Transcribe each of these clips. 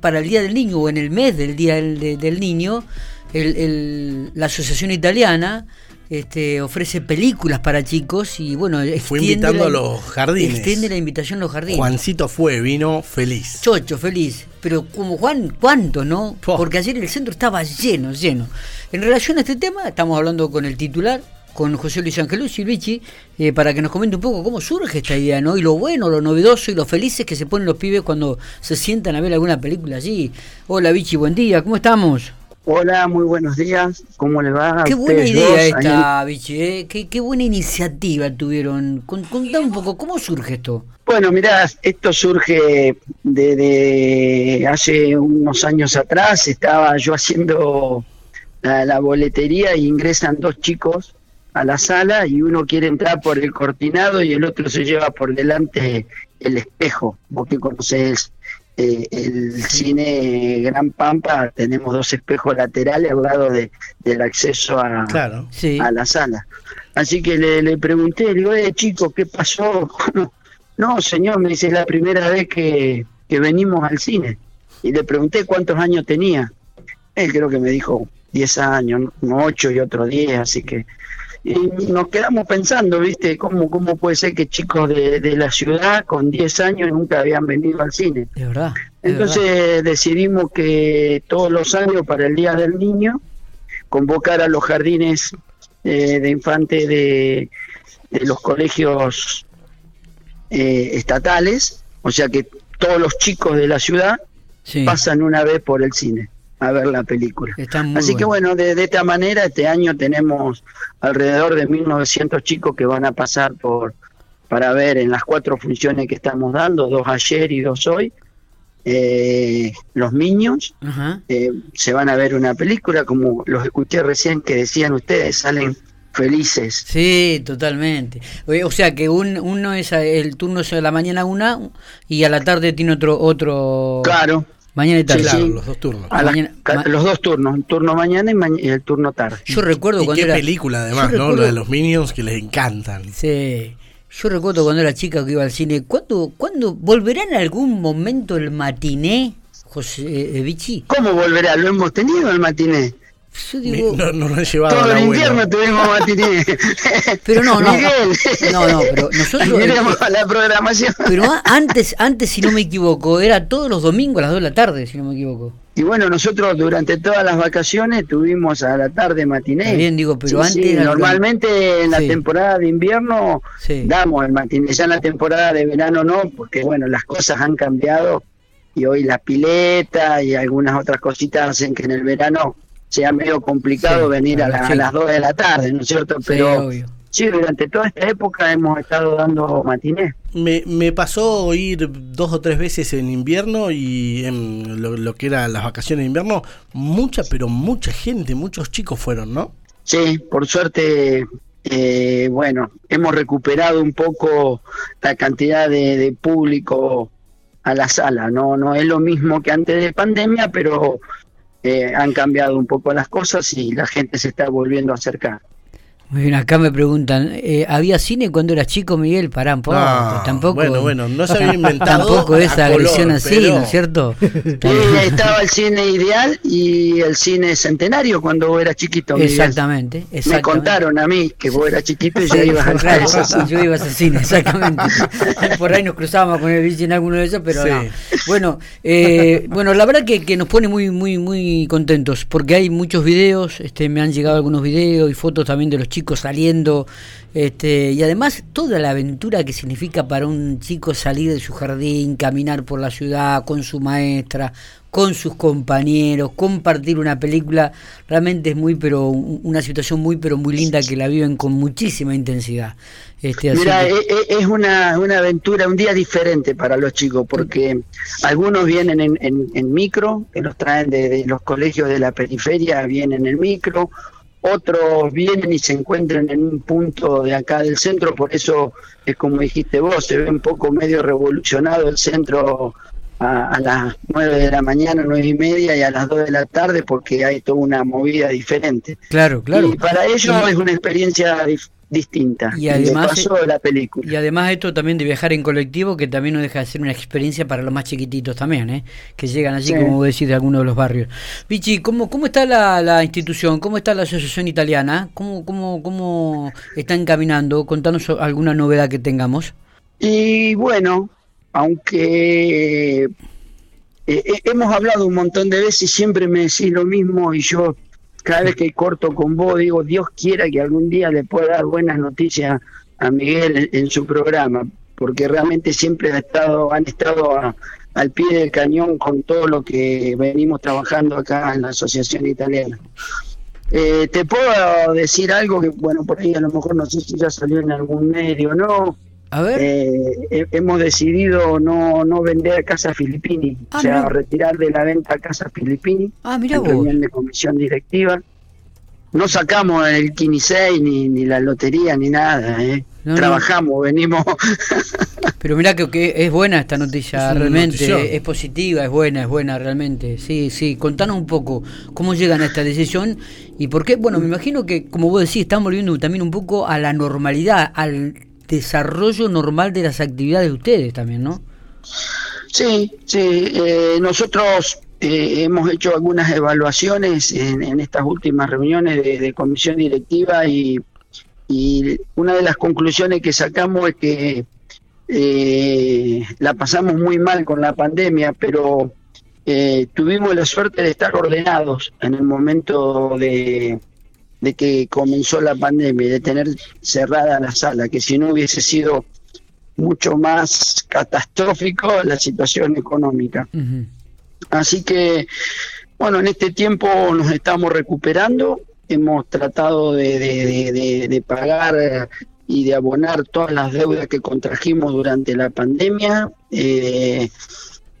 Para el Día del Niño o en el mes del Día del, Niño, la Asociación Italiana este, ofrece películas para chicos y bueno, fue invitando a los jardines. Extiende la invitación a los jardines. Juancito fue, vino feliz. Chocho, feliz. Pero como Juan, ¿cuánto, no? Porque ayer el centro estaba lleno, lleno. En relación a este tema, estamos hablando con el titular, con José Luis Angelus y Vichy, eh, para que nos comente un poco cómo surge esta idea, ¿no? Y lo bueno, lo novedoso y lo felices que se ponen los pibes cuando se sientan a ver alguna película allí. Hola Vichy, buen día, ¿cómo estamos? Hola, muy buenos días. ¿Cómo le va? Qué buena idea esta, Vichy. ¿eh? Qué, buena iniciativa tuvieron. Contá un poco, ¿cómo surge esto? Bueno, mirá, esto surge de, hace unos años atrás. Estaba yo haciendo la, boletería e ingresan dos chicos a la sala y uno quiere entrar por el cortinado y el otro se lleva por delante el espejo. Vos que conocés eh, el cine Gran Pampa, tenemos dos espejos laterales al lado de, del acceso a, a la sala. Así que le, le pregunté, le digo, eh, chico, ¿qué pasó? no, señor, me dice, es la primera vez que, que venimos al cine. Y le pregunté cuántos años tenía. Él creo que me dijo 10 años, uno 8 y otro 10, así que y nos quedamos pensando, ¿viste? ¿Cómo, cómo puede ser que chicos de, de la ciudad con 10 años nunca habían venido al cine? De verdad. Entonces decidimos que todos los años para el Día del Niño convocar a los jardines eh, de infantes de, de, los colegios eh, estatales, o sea que todos los chicos de la ciudad pasan una vez por el cine a ver la película. Así que bueno, de, esta manera este año tenemos alrededor de 1900 chicos que van a pasar por para ver en las cuatro funciones que estamos dando, dos ayer y dos hoy, eh, los niños eh, se van a ver una película, como los escuché recién que decían ustedes, salen felices. Sí, totalmente. O sea que un, uno es el turno es a la mañana una y a la tarde tiene otro otro. Claro, Mañana y tarde. los dos turnos. los dos turnos, un turno mañana y, el turno tarde. Yo recuerdo cuando qué película además, ¿no? Lo de los Minions que les encantan. Sí. Yo recuerdo cuando era chica que iba al cine. ¿Cuándo, ¿cuándo volverá en algún momento el matiné, José eh, Vichy? ¿Cómo volverá? Lo hemos tenido el matiné. Yo digo, no, no lo han llevado todo el invierno tuvimos matiné. pero no, no. No, no, pero nosotros. Miremos a la programación. Pero antes, antes, si no me equivoco, era todos los domingos a las 2 de la tarde, si no me equivoco. Y bueno, nosotros durante todas las vacaciones tuvimos a la tarde matiné. Bien, digo, pero antes. normalmente en la temporada de invierno damos el matiné. Ya en la temporada de verano no, porque bueno, las cosas han cambiado y hoy la pileta y algunas otras cositas hacen que en el verano sea medio complicado venir a, las 2 de la tarde, ¿no es cierto? Pero sí, durante toda esta época hemos estado dando matinés. Me, me pasó ir dos o tres veces en invierno y en lo, que eran las vacaciones de invierno, mucha, pero mucha gente, muchos chicos fueron, ¿no? Sí, por suerte eh, bueno, hemos recuperado un poco la cantidad de, de, público a la sala. No, no es lo mismo que antes de pandemia, pero eh, han cambiado un poco las cosas y la gente se está volviendo a acercar. Muy bien, acá me preguntan, eh, ¿había cine cuando eras chico, Miguel? Pará poco, tampoco. Bueno, bueno, no se había inventado. tampoco esa agresión así, ¿no es cierto? estaba el cine ideal y el cine centenario cuando vos eras chiquito. Exactamente, Me contaron a mí que vos eras chiquito y ya ibas al cine. Yo iba al cine, exactamente. Por ahí nos cruzábamos con el bicho en alguno de esos, pero no. Bueno, eh, bueno, la verdad que, que nos pone muy, muy, muy contentos porque hay muchos videos, este, me han llegado algunos videos y fotos también de los chicos chicos saliendo, este, y además toda la aventura que significa para un chico salir de su jardín, caminar por la ciudad con su maestra, con sus compañeros, compartir una película, realmente es muy, pero una situación muy, pero muy linda que la viven con muchísima intensidad. Este, Mira, es una, una aventura, un día diferente para los chicos, porque algunos vienen en, en, micro, que los traen de, de, los colegios de la periferia, vienen en micro, otros vienen y se encuentran en un punto de acá del centro, por eso es como dijiste vos, se ve un poco medio revolucionado el centro a, las nueve de la mañana, nueve y media y a las dos de la tarde porque hay toda una movida diferente. Claro, claro. Y para ellos es una experiencia distinta. Y además, pasó la película. Y además esto también de viajar en colectivo, que también no deja de ser una experiencia para los más chiquititos también, ¿eh? que llegan allí, como vos decís, de algunos de los barrios. Vichy, ¿cómo, cómo está la, la institución? ¿Cómo está la asociación italiana? ¿Cómo, cómo, ¿Cómo está encaminando? Contanos alguna novedad que tengamos. Y bueno, aunque eh, eh, hemos hablado un montón de veces y siempre me decís lo mismo y yo cada vez que corto con vos digo, Dios quiera que algún día le pueda dar buenas noticias a Miguel en, su programa, porque realmente siempre ha estado, han estado al pie del cañón con todo lo que venimos trabajando acá en la Asociación Italiana. Eh, te puedo decir algo que, bueno, por ahí a lo mejor no sé si ya salió en algún medio, ¿no? A ver. Eh, hemos decidido no, no vender Casa Filipini, ah, o sea, retirar de la venta Casa Filipini. Ah, mira vos. de comisión directiva. No sacamos el 15 ni, ni la lotería ni nada, ¿eh? Trabajamos, venimos. Pero mira que, es buena esta noticia, realmente, es positiva, es buena, es buena realmente. Sí, sí, contanos un poco cómo llegan a esta decisión y por qué, bueno, me imagino que, como vos decís, están volviendo también un poco a la normalidad, al desarrollo normal de las actividades de ustedes también, ¿no? Sí, sí, eh, nosotros eh, hemos hecho algunas evaluaciones en, estas últimas reuniones de, comisión directiva y, una de las conclusiones que sacamos es que eh, la pasamos muy mal con la pandemia, pero tuvimos la suerte de estar ordenados en el momento de, de que comenzó la pandemia, de tener cerrada la sala, que si no hubiese sido mucho más catastrófico la situación económica. Así que, bueno, en este tiempo nos estamos recuperando, hemos tratado de, de, de pagar y de abonar todas las deudas que contrajimos durante la pandemia. Eh,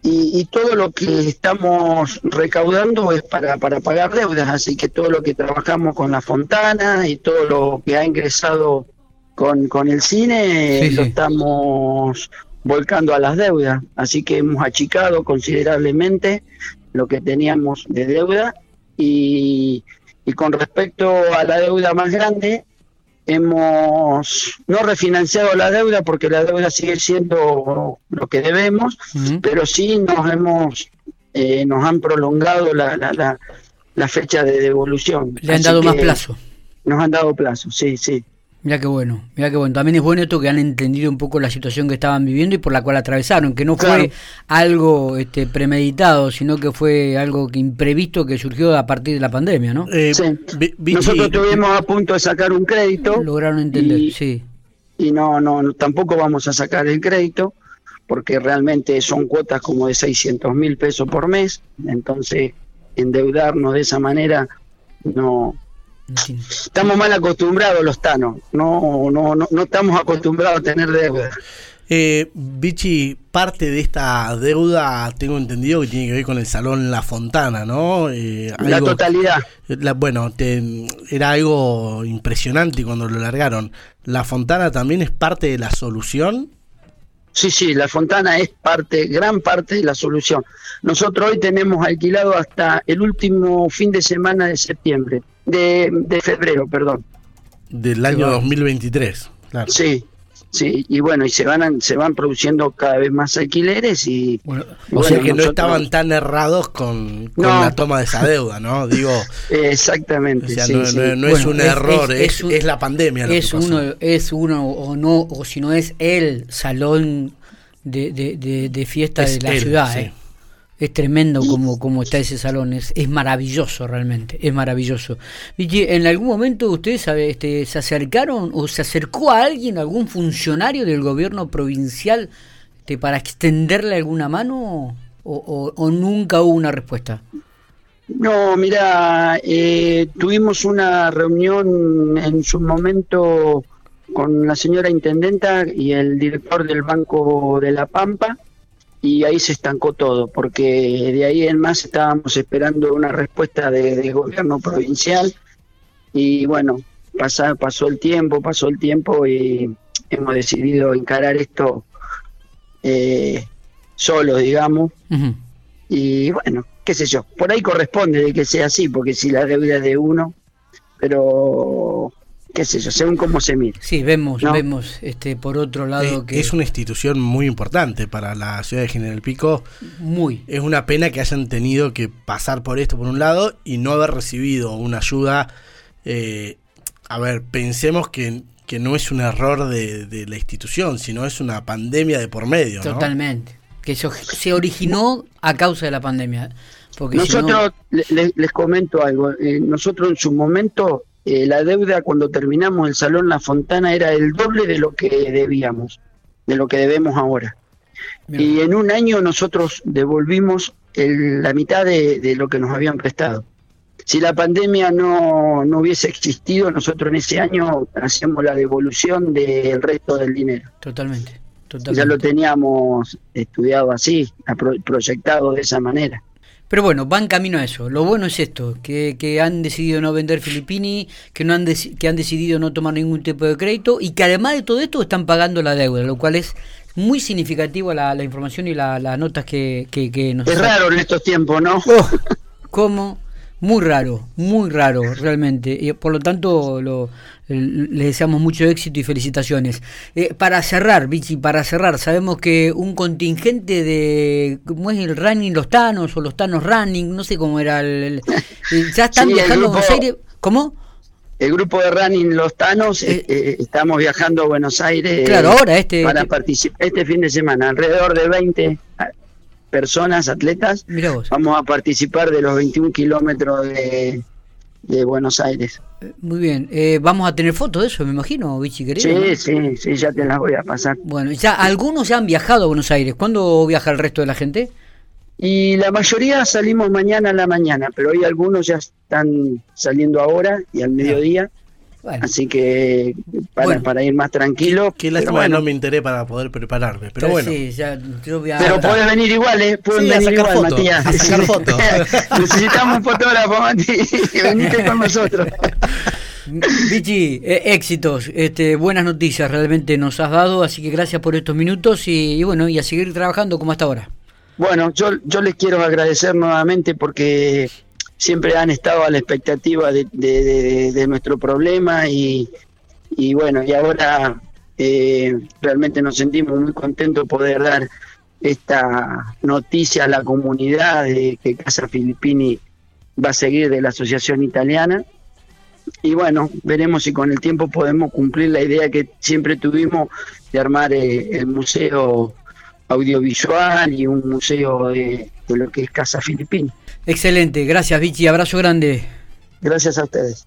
y, todo lo que estamos recaudando es para, para pagar deudas, así que todo lo que trabajamos con la Fontana y todo lo que ha ingresado con, con el cine lo estamos volcando a las deudas, así que hemos achicado considerablemente lo que teníamos de deuda y, y con respecto a la deuda más grande, hemos no refinanciado la deuda porque la deuda sigue siendo lo que debemos, pero sí nos hemos eh, nos han prolongado la, la, la, fecha de devolución. Le han dado más plazo. Nos han dado plazo, sí, sí. Mira qué bueno, mira qué bueno. También es bueno esto que han entendido un poco la situación que estaban viviendo y por la cual atravesaron, que no fue algo este, premeditado, sino que fue algo que imprevisto que surgió a partir de la pandemia, ¿no? Eh, Nosotros estuvimos a punto de sacar un crédito. Lograron entender, sí. Y no, no, tampoco vamos a sacar el crédito porque realmente son cuotas como de 600 mil pesos por mes, entonces endeudarnos de esa manera no Estamos mal acostumbrados los tanos, no, no, no, no estamos acostumbrados a tener deuda. Eh, Vichy, parte de esta deuda tengo entendido que tiene que ver con el Salón La Fontana, ¿no? Eh, la totalidad. bueno, era algo impresionante cuando lo largaron. ¿La Fontana también es parte de la solución? Sí, sí, la Fontana es parte, gran parte de la solución. Nosotros hoy tenemos alquilado hasta el último fin de semana de septiembre de, febrero, perdón. Del año 2023, claro. Sí, sí, y bueno, y se van se van produciendo cada vez más alquileres y... o sea que no estaban tan errados con, la toma de esa deuda, ¿no? Digo... Exactamente. no, es un error, es, es, la pandemia. es, uno, es uno o no, o si no es el salón de, de, de, fiesta de la ciudad. ¿eh? Es tremendo como, como está ese salón, es, es maravilloso realmente, es maravilloso. y ¿en algún momento ustedes este, se acercaron o se acercó a alguien, algún funcionario del gobierno provincial este, para extenderle alguna mano o, o, nunca hubo una respuesta? No, mira, eh, tuvimos una reunión en su momento con la señora intendenta y el director del Banco de la Pampa y ahí se estancó todo, porque de ahí en más estábamos esperando una respuesta del gobierno provincial y bueno, pasa, pasó el tiempo, pasó el tiempo y hemos decidido encarar esto eh, solo, digamos, y bueno, qué sé yo, por ahí corresponde de que sea así, porque si la deuda es de uno, pero qué sé yo, según cómo se mire. Sí, vemos, vemos este por otro lado eh, que es una institución muy importante para la ciudad de General Pico. Muy. Es una pena que hayan tenido que pasar por esto por un lado y no haber recibido una ayuda. Eh, a ver, pensemos que, que no es un error de, la institución, sino es una pandemia de por medio. Totalmente. Que eso se originó a causa de la pandemia. Porque nosotros, les, comento algo, eh, nosotros en su momento eh, la deuda cuando terminamos el Salón La Fontana era el doble de lo que debíamos, de lo que debemos ahora. Y en un año nosotros devolvimos la mitad de, lo que nos habían prestado. Si la pandemia no, no hubiese existido, nosotros en ese año hacíamos la devolución del resto del dinero. Totalmente. Ya lo teníamos estudiado así, proyectado de esa manera. Pero bueno, van camino a eso. Lo bueno es esto, que, que han decidido no vender Filippini, que, no han que han decidido no tomar ningún tipo de crédito y que además de todo esto están pagando la deuda, lo cual es muy significativo la, la información y las notas que, que, nos... Es raro en estos tiempos, ¿no? Oh, ¿Cómo? Muy raro, muy raro realmente. Y por lo tanto, lo, les deseamos mucho éxito y felicitaciones. Eh, para cerrar, Vichy, para cerrar, sabemos que un contingente de, ¿cómo es el running Los Tanos o Los Tanos Running? No sé cómo era el... ya están viajando a Buenos Aires. ¿Cómo? El grupo de running Los Tanos, eh, eh, estamos viajando a Buenos Aires. Claro, ahora este... Para este participar este fin de semana, alrededor de 20 personas, atletas, vamos a participar de los 21 kilómetros de, de Buenos Aires. Eh, muy bien, eh, vamos a tener fotos de eso, me imagino, Vichy, querido. Sí, sí, sí, ya te las voy a pasar. Bueno, ya algunos ya han viajado a Buenos Aires. ¿Cuándo viaja el resto de la gente? Y la mayoría salimos mañana a la mañana, pero hoy algunos ya están saliendo ahora y al mediodía. Así que para, para ir más tranquilo. Qué lástima no me enteré para poder prepararme. Pero bueno. Pero puedes venir igual, ¿eh? Pueden venir igual, Matías. A sacar fotos. Necesitamos un fotógrafo, Mati. Venite con nosotros. Vichy, eh, éxitos, este, buenas noticias realmente nos has dado, así que gracias por estos minutos y, y bueno, y a seguir trabajando como hasta ahora. Bueno, yo, yo les quiero agradecer nuevamente porque siempre han estado a la expectativa de, nuestro problema y, bueno, y ahora eh, realmente nos sentimos muy contentos de poder dar esta noticia a la comunidad de que Casa Filippini va a seguir de la Asociación Italiana. Y bueno, veremos si con el tiempo podemos cumplir la idea que siempre tuvimos de armar eh, el museo audiovisual y un museo de, de lo que es Casa Filippini. Excelente, gracias Vichy, abrazo grande. Gracias a ustedes.